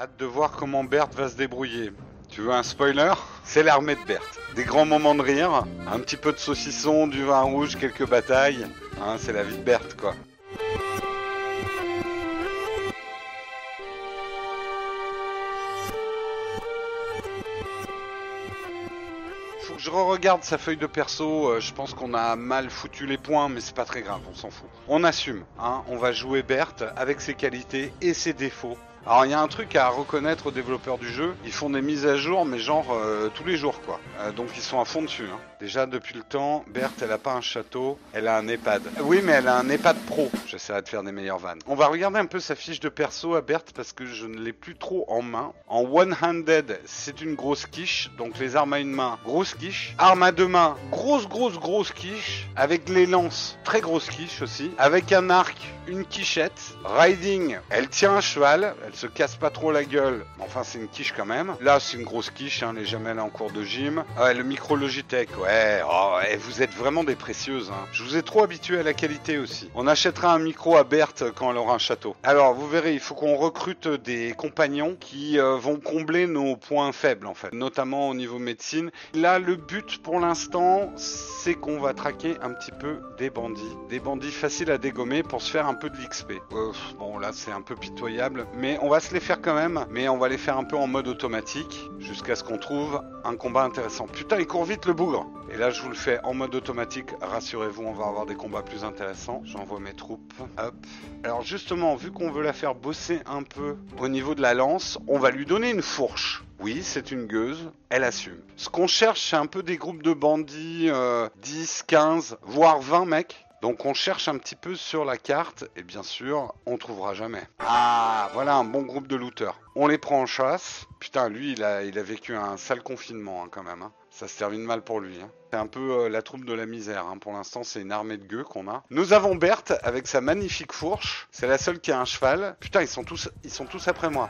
Hâte de voir comment Berthe va se débrouiller. Tu veux un spoiler? C'est l'armée de Berthe. Des grands moments de rire, un petit peu de saucisson, du vin rouge, quelques batailles. Hein, c'est la vie de Berthe, quoi. Faut que je re-regarde sa feuille de perso. euh, je pense qu'on a mal foutu les points, mais c'est pas très grave, on s'en fout. On assume, hein. On va jouer Berthe avec ses qualités et ses défauts. Alors il y a un truc à reconnaître aux développeurs du jeu, ils font des mises à jour mais genre euh, tous les jours quoi. Euh, donc ils sont à fond dessus. hein. Déjà depuis le temps, Berthe elle a pas un château, elle a un EHPAD. Oui mais elle a un EHPAD pro. J'essaierai de faire des meilleures vannes. On va regarder un peu sa fiche de perso à Berthe parce que je ne l'ai plus trop en main. En one-handed, c'est une grosse quiche, donc les armes à une main, grosse quiche. Arme à deux mains, grosse grosse grosse quiche. Avec les lances, très grosse quiche aussi. Avec un arc, une quichette. Riding, elle tient un cheval, se casse pas trop la gueule, enfin c'est une quiche quand même. Là c'est une grosse quiche, hein, les jamais en cours de gym. Ah Ouais, le micro Logitech, ouais, oh, ouais, vous êtes vraiment des précieuses. Hein. Je vous ai trop habitué à la qualité aussi. On achètera un micro à Berthe quand elle aura un château. Alors vous verrez, il faut qu'on recrute des compagnons qui euh, vont combler nos points faibles en fait, notamment au niveau médecine. Là le but pour l'instant c'est qu'on va traquer un petit peu des bandits. Des bandits faciles à dégommer pour se faire un peu de l'XP. Euh, bon là c'est un peu pitoyable, mais on va se les faire quand même, mais on va les faire un peu en mode automatique jusqu'à ce qu'on trouve un combat intéressant. Putain il court vite le bougre Et là je vous le fais en mode automatique, rassurez-vous on va avoir des combats plus intéressants. J'envoie mes troupes. Hop. Alors justement, vu qu'on veut la faire bosser un peu au niveau de la lance, on va lui donner une fourche. Oui, c'est une gueuse, elle assume. Ce qu'on cherche, c'est un peu des groupes de bandits, euh, 10, 15, voire 20 mecs. Donc on cherche un petit peu sur la carte, et bien sûr, on trouvera jamais. Ah, voilà un bon groupe de looters. On les prend en chasse. Putain, lui, il a, il a vécu un sale confinement hein, quand même. hein. Ça se termine mal pour lui. hein. C'est un peu euh, la troupe de la misère. Pour l'instant, c'est une armée de gueux qu'on a. Nous avons Berthe avec sa magnifique fourche. C'est la seule qui a un cheval. Putain, ils sont tous, ils sont tous après moi.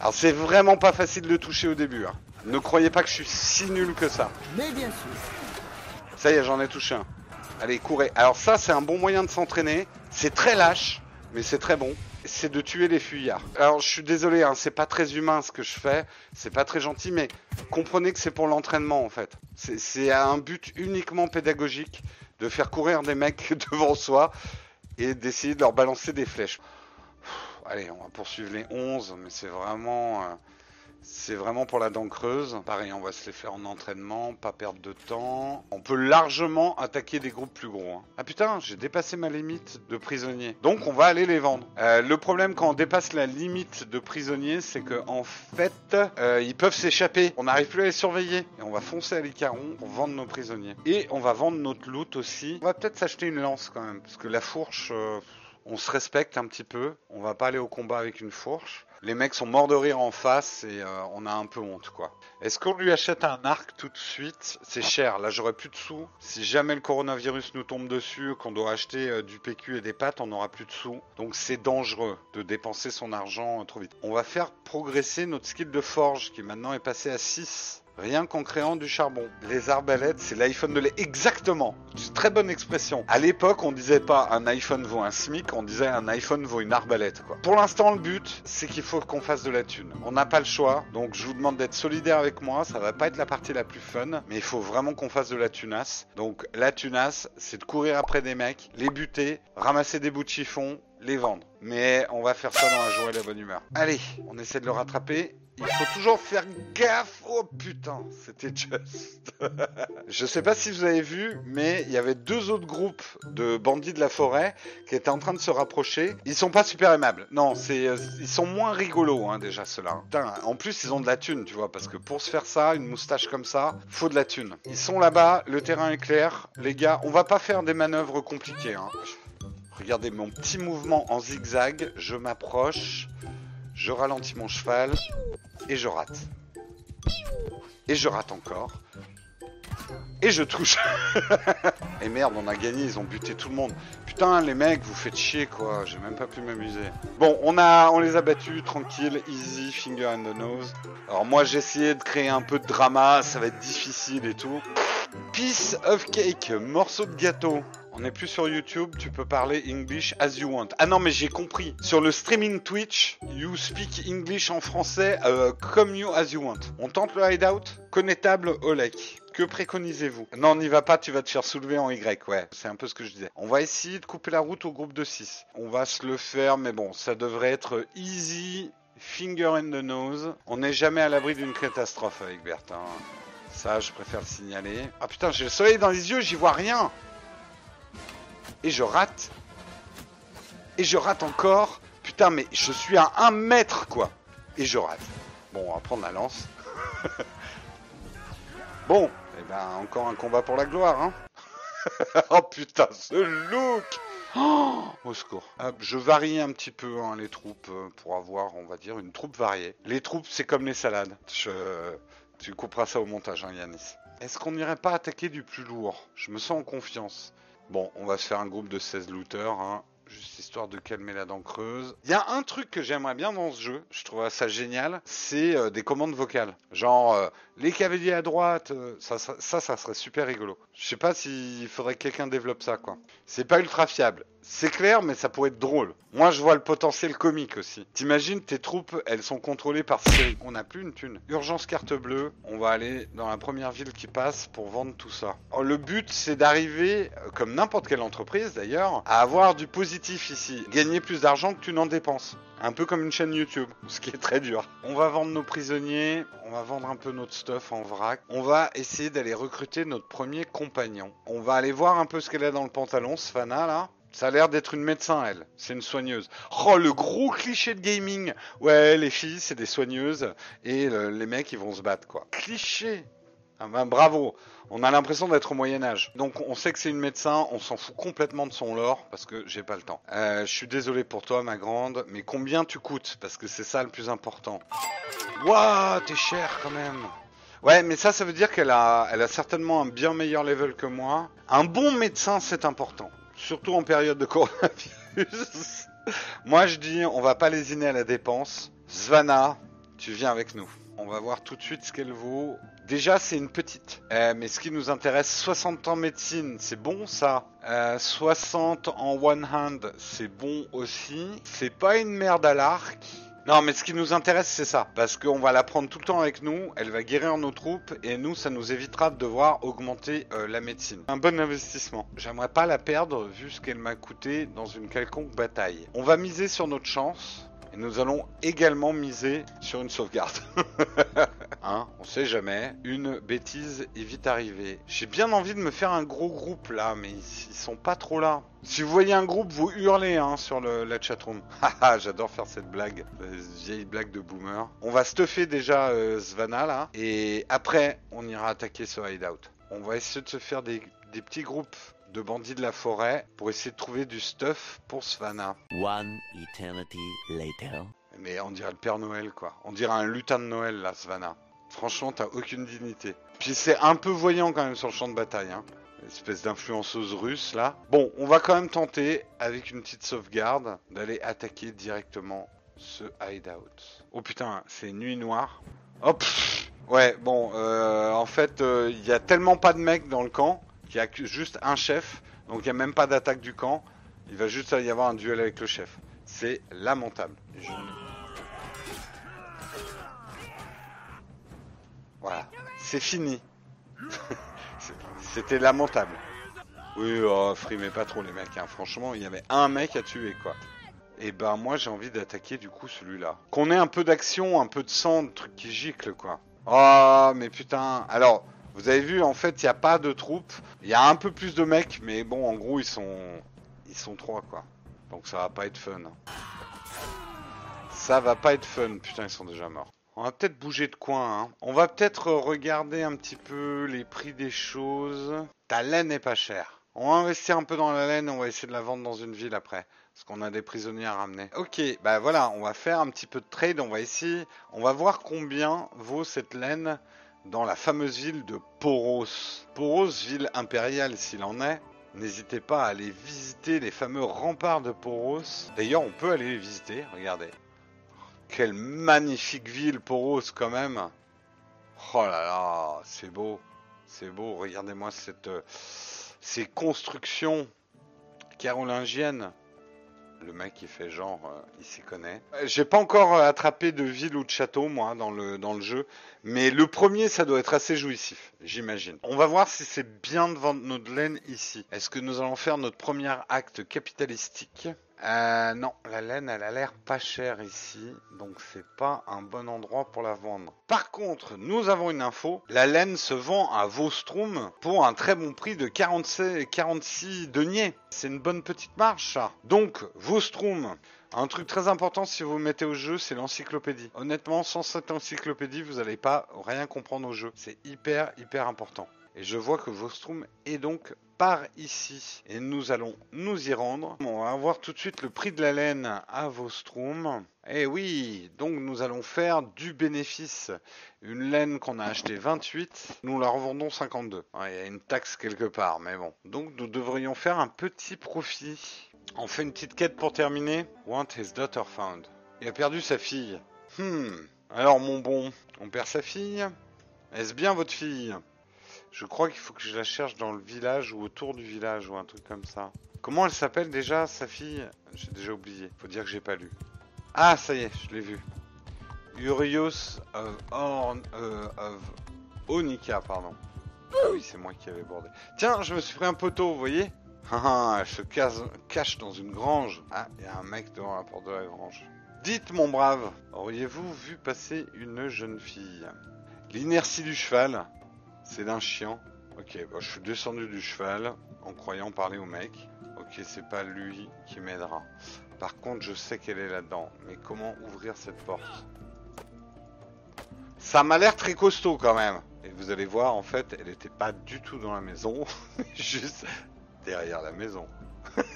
Alors c'est vraiment pas facile de le toucher au début. Ne croyez pas que je suis si nul que ça. Mais bien sûr. Ça y est, j'en ai touché un. Allez, courez. Alors ça, c'est un bon moyen de s'entraîner. C'est très lâche, mais c'est très bon. C'est de tuer les fuyards. Alors, je suis désolé, hein, c'est pas très humain ce que je fais. C'est pas très gentil, mais comprenez que c'est pour l'entraînement en fait. C'est- à un but uniquement pédagogique de faire courir des mecs devant soi et d'essayer de leur balancer des flèches. Allez, on va poursuivre les 11, mais c'est vraiment... euh, c'est vraiment pour la dent creuse. Pareil, on va se les faire en entraînement, pas perdre de temps. On peut largement attaquer des groupes plus gros. hein. Ah putain, j'ai dépassé ma limite de prisonniers. Donc on va aller les vendre. Euh, le problème quand on dépasse la limite de prisonniers, c'est que en fait, euh, ils peuvent s'échapper. On n'arrive plus à les surveiller. Et on va foncer à l'Icaron pour vendre nos prisonniers. Et on va vendre notre loot aussi. On va peut-être s'acheter une lance quand même. Parce que la fourche... euh, on se respecte un petit peu, on va pas aller au combat avec une fourche. Les mecs sont morts de rire en face et euh, on a un peu honte quoi. Est-ce qu'on lui achète un arc tout de suite? C'est cher, là j'aurais plus de sous. Si jamais le coronavirus nous tombe dessus, qu'on doit acheter euh, du PQ et des pâtes, on n'aura plus de sous. Donc c'est dangereux de dépenser son argent euh, trop vite. On va faire progresser notre skill de forge qui maintenant est passé à 6. Rien qu'en créant du charbon. Les arbalètes, c'est l'iPhone de lait. Exactement. C'est très bonne expression. À l'époque, on disait pas un iPhone vaut un SMIC, on disait un iPhone vaut une arbalète, quoi. Pour l'instant, le but, c'est qu'il faut qu'on fasse de la thune. On n'a pas le choix, donc je vous demande d'être solidaire avec moi. Ça va pas être la partie la plus fun, mais il faut vraiment qu'on fasse de la tunasse. Donc, la tunasse, c'est de courir après des mecs, les buter, ramasser des bouts de chiffon, les vendre. Mais on va faire ça dans la joie et la bonne humeur. Allez, on essaie de le rattraper. Il faut toujours faire gaffe. Oh putain, c'était juste. Je sais pas si vous avez vu, mais il y avait deux autres groupes de bandits de la forêt qui étaient en train de se rapprocher. Ils sont pas super aimables. Non, c'est, euh, ils sont moins rigolos hein, déjà ceux-là. En plus ils ont de la thune, tu vois, parce que pour se faire ça, une moustache comme ça, faut de la thune. Ils sont là-bas, le terrain est clair, les gars. On va pas faire des manœuvres compliquées. Hein. Regardez mon petit mouvement en zigzag. Je m'approche, je ralentis mon cheval et je rate. Et je rate encore. Et je touche. et merde, on a gagné, ils ont buté tout le monde. Putain, les mecs, vous faites chier quoi. J'ai même pas pu m'amuser. Bon, on a, on les a battus, tranquille, easy, finger in the nose. Alors moi, j'ai essayé de créer un peu de drama, ça va être difficile et tout. Piece of cake, morceau de gâteau. On n'est plus sur YouTube, tu peux parler English as you want. Ah non, mais j'ai compris. Sur le streaming Twitch, you speak English en français euh, comme you as you want. On tente le hideout? Connétable Olek. Que préconisez-vous? Non, n'y va pas, tu vas te faire soulever en Y, ouais. C'est un peu ce que je disais. On va essayer de couper la route au groupe de 6. On va se le faire, mais bon, ça devrait être easy, finger in the nose. On n'est jamais à l'abri d'une catastrophe avec Bertin. Ça, je préfère le signaler. Ah putain, j'ai le soleil dans les yeux, j'y vois rien. Et je rate. Et je rate encore. Putain, mais je suis à un mètre, quoi. Et je rate. Bon, on va prendre la lance. bon, et ben encore un combat pour la gloire, hein. oh putain, ce look oh, Au secours. je varie un petit peu hein, les troupes euh, pour avoir, on va dire, une troupe variée. Les troupes, c'est comme les salades. Tu couperas ça au montage, hein, Yanis. Est-ce qu'on n'irait pas attaquer du plus lourd? Je me sens en confiance. Bon, on va se faire un groupe de 16 looters. Hein juste histoire de calmer la dent creuse. Il y a un truc que j'aimerais bien dans ce jeu, je trouve ça génial, c'est euh, des commandes vocales. Genre, euh, les cavaliers à droite, euh, ça, ça, ça, serait super rigolo. Je sais pas s'il faudrait que quelqu'un développe ça, quoi. C'est pas ultra fiable. C'est clair, mais ça pourrait être drôle. Moi, je vois le potentiel comique aussi. T'imagines, tes troupes, elles sont contrôlées par Siri. On n'a plus une thune. Urgence carte bleue. On va aller dans la première ville qui passe pour vendre tout ça. le but, c'est d'arriver, comme n'importe quelle entreprise d'ailleurs, à avoir du positif ici. Gagner plus d'argent que tu n'en dépenses. Un peu comme une chaîne YouTube, ce qui est très dur. On va vendre nos prisonniers, on va vendre un peu notre stuff en vrac. On va essayer d'aller recruter notre premier compagnon. On va aller voir un peu ce qu'elle a dans le pantalon, Sfana là. Ça a l'air d'être une médecin, elle. C'est une soigneuse. Oh, le gros cliché de gaming. Ouais, les filles, c'est des soigneuses. Et les mecs, ils vont se battre, quoi. Cliché. Ah ben, bravo. On a l'impression d'être au Moyen Âge. Donc on sait que c'est une médecin, on s'en fout complètement de son lore parce que j'ai pas le temps. Euh, je suis désolé pour toi ma grande, mais combien tu coûtes? Parce que c'est ça le plus important. Waouh, t'es cher quand même. Ouais, mais ça, ça veut dire qu'elle a, elle a certainement un bien meilleur level que moi. Un bon médecin, c'est important. Surtout en période de coronavirus. moi, je dis, on va pas lésiner à la dépense. Svana, tu viens avec nous. On va voir tout de suite ce qu'elle vaut. Déjà, c'est une petite. Euh, mais ce qui nous intéresse, 60 ans médecine, c'est bon ça? 60 euh, en one hand, c'est bon aussi. C'est pas une merde à l'arc. Non, mais ce qui nous intéresse, c'est ça. Parce qu'on va la prendre tout le temps avec nous, elle va guérir nos troupes, et nous, ça nous évitera de devoir augmenter euh, la médecine. Un bon investissement. J'aimerais pas la perdre, vu ce qu'elle m'a coûté dans une quelconque bataille. On va miser sur notre chance. Et nous allons également miser sur une sauvegarde. hein, on sait jamais. Une bêtise est vite arrivée. J'ai bien envie de me faire un gros groupe là, mais ils, sont pas trop là. Si vous voyez un groupe, vous hurlez hein, sur le, la chatroom. Haha, j'adore faire cette blague, vieille blague de boomer. On va stuffer déjà euh, Svana là, et après on ira attaquer ce hideout. On va essayer de se faire des, des petits groupes de bandits de la forêt pour essayer de trouver du stuff pour Svana. One eternity later. Mais on dirait le Père Noël quoi. On dirait un lutin de Noël là, Svana. Franchement, t'as aucune dignité. Puis c'est un peu voyant quand même sur le champ de bataille. Hein. Espèce d'influenceuse russe là. Bon, on va quand même tenter, avec une petite sauvegarde, d'aller attaquer directement ce hideout. Oh putain, c'est nuit noire. Hop Ouais, bon, euh, en fait, euh, il y a tellement pas de mecs dans le camp il y a juste un chef, donc il n'y a même pas d'attaque du camp. Il va juste y avoir un duel avec le chef. C'est lamentable. Voilà, c'est fini. C'était lamentable. Oui, oh, frimez pas trop les mecs. Hein. Franchement, il y avait un mec à tuer, quoi. Et ben moi j'ai envie d'attaquer du coup celui-là. Qu'on ait un peu d'action, un peu de sang, de trucs qui giclent quoi. Oh mais putain. Alors vous avez vu, en fait, il n'y a pas de troupes. Il y a un peu plus de mecs, mais bon, en gros, ils sont, ils sont trois, quoi. Donc ça va pas être fun. Ça va pas être fun. Putain, ils sont déjà morts. On va peut-être bouger de coin. Hein. On va peut-être regarder un petit peu les prix des choses. Ta laine n'est pas chère. On va investir un peu dans la laine. On va essayer de la vendre dans une ville après. Parce qu'on a des prisonniers à ramener. Ok, bah voilà, on va faire un petit peu de trade. On va essayer. On va voir combien vaut cette laine dans la fameuse ville de Poros. Poros, ville impériale s'il en est. N'hésitez pas à aller visiter les fameux remparts de Poros. D'ailleurs, on peut aller les visiter, regardez. Quelle magnifique ville, Poros, quand même. Oh là là, c'est beau. C'est beau, regardez-moi cette, ces constructions carolingienne. Le mec qui fait genre, euh, il s'y connaît. Euh, J'ai pas encore euh, attrapé de ville ou de château, moi, dans le, dans le jeu. Mais le premier, ça doit être assez jouissif, j'imagine. On va voir si c'est bien de vendre notre laine ici. Est-ce que nous allons faire notre premier acte capitalistique? Euh, non, la laine, elle a l'air pas chère ici, donc c'est pas un bon endroit pour la vendre. Par contre, nous avons une info. La laine se vend à Vostrom pour un très bon prix de 46, 46 deniers. C'est une bonne petite ça. Donc, Vostrom, un truc très important si vous mettez au jeu, c'est l'encyclopédie. Honnêtement, sans cette encyclopédie, vous n'allez pas rien comprendre au jeu. C'est hyper, hyper important. Et je vois que Vostrom est donc par ici. Et nous allons nous y rendre. On va voir tout de suite le prix de la laine à Vostrom. Et oui, donc nous allons faire du bénéfice. Une laine qu'on a acheté 28, nous la revendons 52. Ouais, Il y a une taxe quelque part, mais bon. Donc nous devrions faire un petit profit. On fait une petite quête pour terminer. Want his daughter found. Il a perdu sa fille. Hmm. Alors mon bon, on perd sa fille Est-ce bien votre fille? Je crois qu'il faut que je la cherche dans le village ou autour du village ou un truc comme ça. Comment elle s'appelle déjà, sa fille? J'ai déjà oublié. Faut dire que j'ai pas lu. Ah, ça y est, je l'ai vu. Urios of, Orn, euh, of Onika, pardon. Ah oui, c'est moi qui avais bordé. Tiens, je me suis pris un poteau, vous voyez? Ah, elle se cache dans une grange. Ah, il y a un mec devant la porte de la grange. Dites, mon brave, auriez-vous vu passer une jeune fille? L'inertie du cheval, c'est d'un chien. Ok, je suis descendu du cheval en croyant parler au mec. Ok, c'est pas lui qui m'aidera. Par contre, je sais qu'elle est là-dedans. Mais comment ouvrir cette porte? Ça m'a l'air très costaud quand même. Et vous allez voir, en fait, elle n'était pas du tout dans la maison. Juste derrière la maison.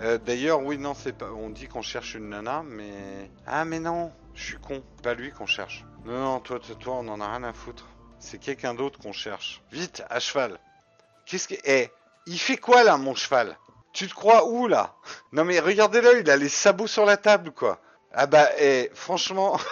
Euh, D'ailleurs, oui, non, c'est pas. On dit qu'on cherche une nana, mais. Ah, mais non, je suis con. Pas lui qu'on cherche. Non, non, toi, toi, toi, on en a rien à foutre. C'est quelqu'un d'autre qu'on cherche. Vite, à cheval. Qu'est-ce que... Eh, il fait quoi là, mon cheval? Tu te crois où là? Non mais regardez-le, il a les sabots sur la table, quoi. Ah bah, eh, franchement...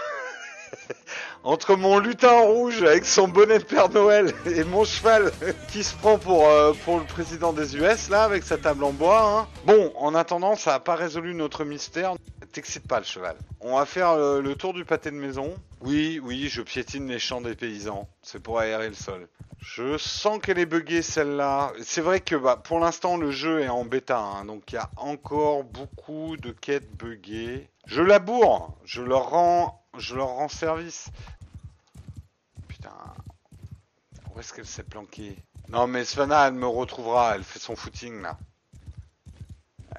Entre mon lutin rouge avec son bonnet de Père Noël et mon cheval qui se prend pour, euh, pour le président des US là avec sa table en bois. Hein. Bon, en attendant, ça n'a pas résolu notre mystère. T'excite pas le cheval. On va faire euh, le tour du pâté de maison. Oui, oui, je piétine les champs des paysans. C'est pour aérer le sol. Je sens qu'elle est buggée celle-là. C'est vrai que bah, pour l'instant le jeu est en bêta, hein, donc il y a encore beaucoup de quêtes buggées. Je laboure, je leur rends, je leur rends service. Putain, où est-ce qu'elle s'est planquée? Non mais Svana, elle me retrouvera, elle fait son footing là.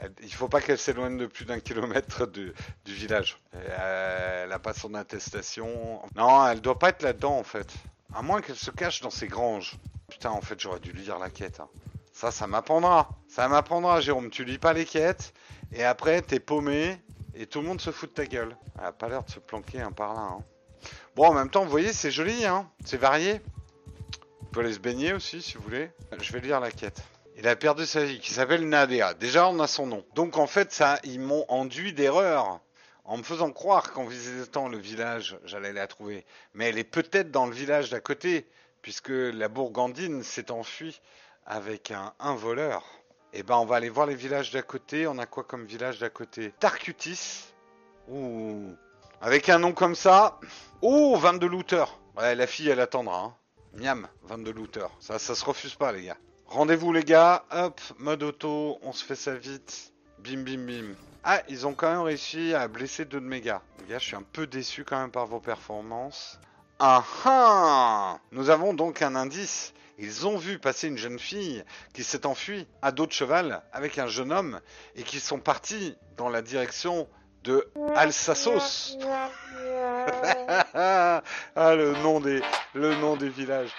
Elle- Il faut pas qu'elle s'éloigne de plus d'un kilomètre du, village. Euh, Elle a pas son attestation. Non, elle doit pas être là-dedans en fait. À moins qu'elle se cache dans ses granges. Putain, en fait, j'aurais dû lire la quête. hein. Ça, ça m'apprendra. Ça m'apprendra, Jérôme. Tu lis pas les quêtes, et après, t'es paumé, et tout le monde se fout de ta gueule. Elle a pas l'air de se planquer par là. hein. Bon, en même temps, vous voyez, c'est joli, hein. C'est varié. Vous pouvez aller se baigner aussi, si vous voulez. Je vais lire la quête. Il a perdu sa vie, qui s'appelle Nadia. Déjà, on a son nom. Donc, en fait, ça, ils m'ont enduit d'erreur. En me faisant croire qu'en visitant le village, j'allais la trouver. Mais elle est peut-être dans le village d'à côté, puisque la Bourgandine s'est enfuie avec un, un voleur. Eh ben, on va aller voir les villages d'à côté. On a quoi comme village d'à côté? Tarcutis. Ouh. Avec un nom comme ça. Oh, 22 looters. Ouais, la fille, elle attendra. Hein. Miam, 22 looters. Ça, ça se refuse pas, les gars. Rendez-vous, les gars. Hop, mode auto. On se fait ça vite. Bim, bim, bim. Ah, ils ont quand même réussi à blesser deux de mes gars. Les gars, je suis un peu déçu quand même par vos performances. Ah ah Nous avons donc un indice. Ils ont vu passer une jeune fille qui s'est enfuie à dos de cheval avec un jeune homme et qui sont partis dans la direction de Alsassos. ah, le nom le nom des villages.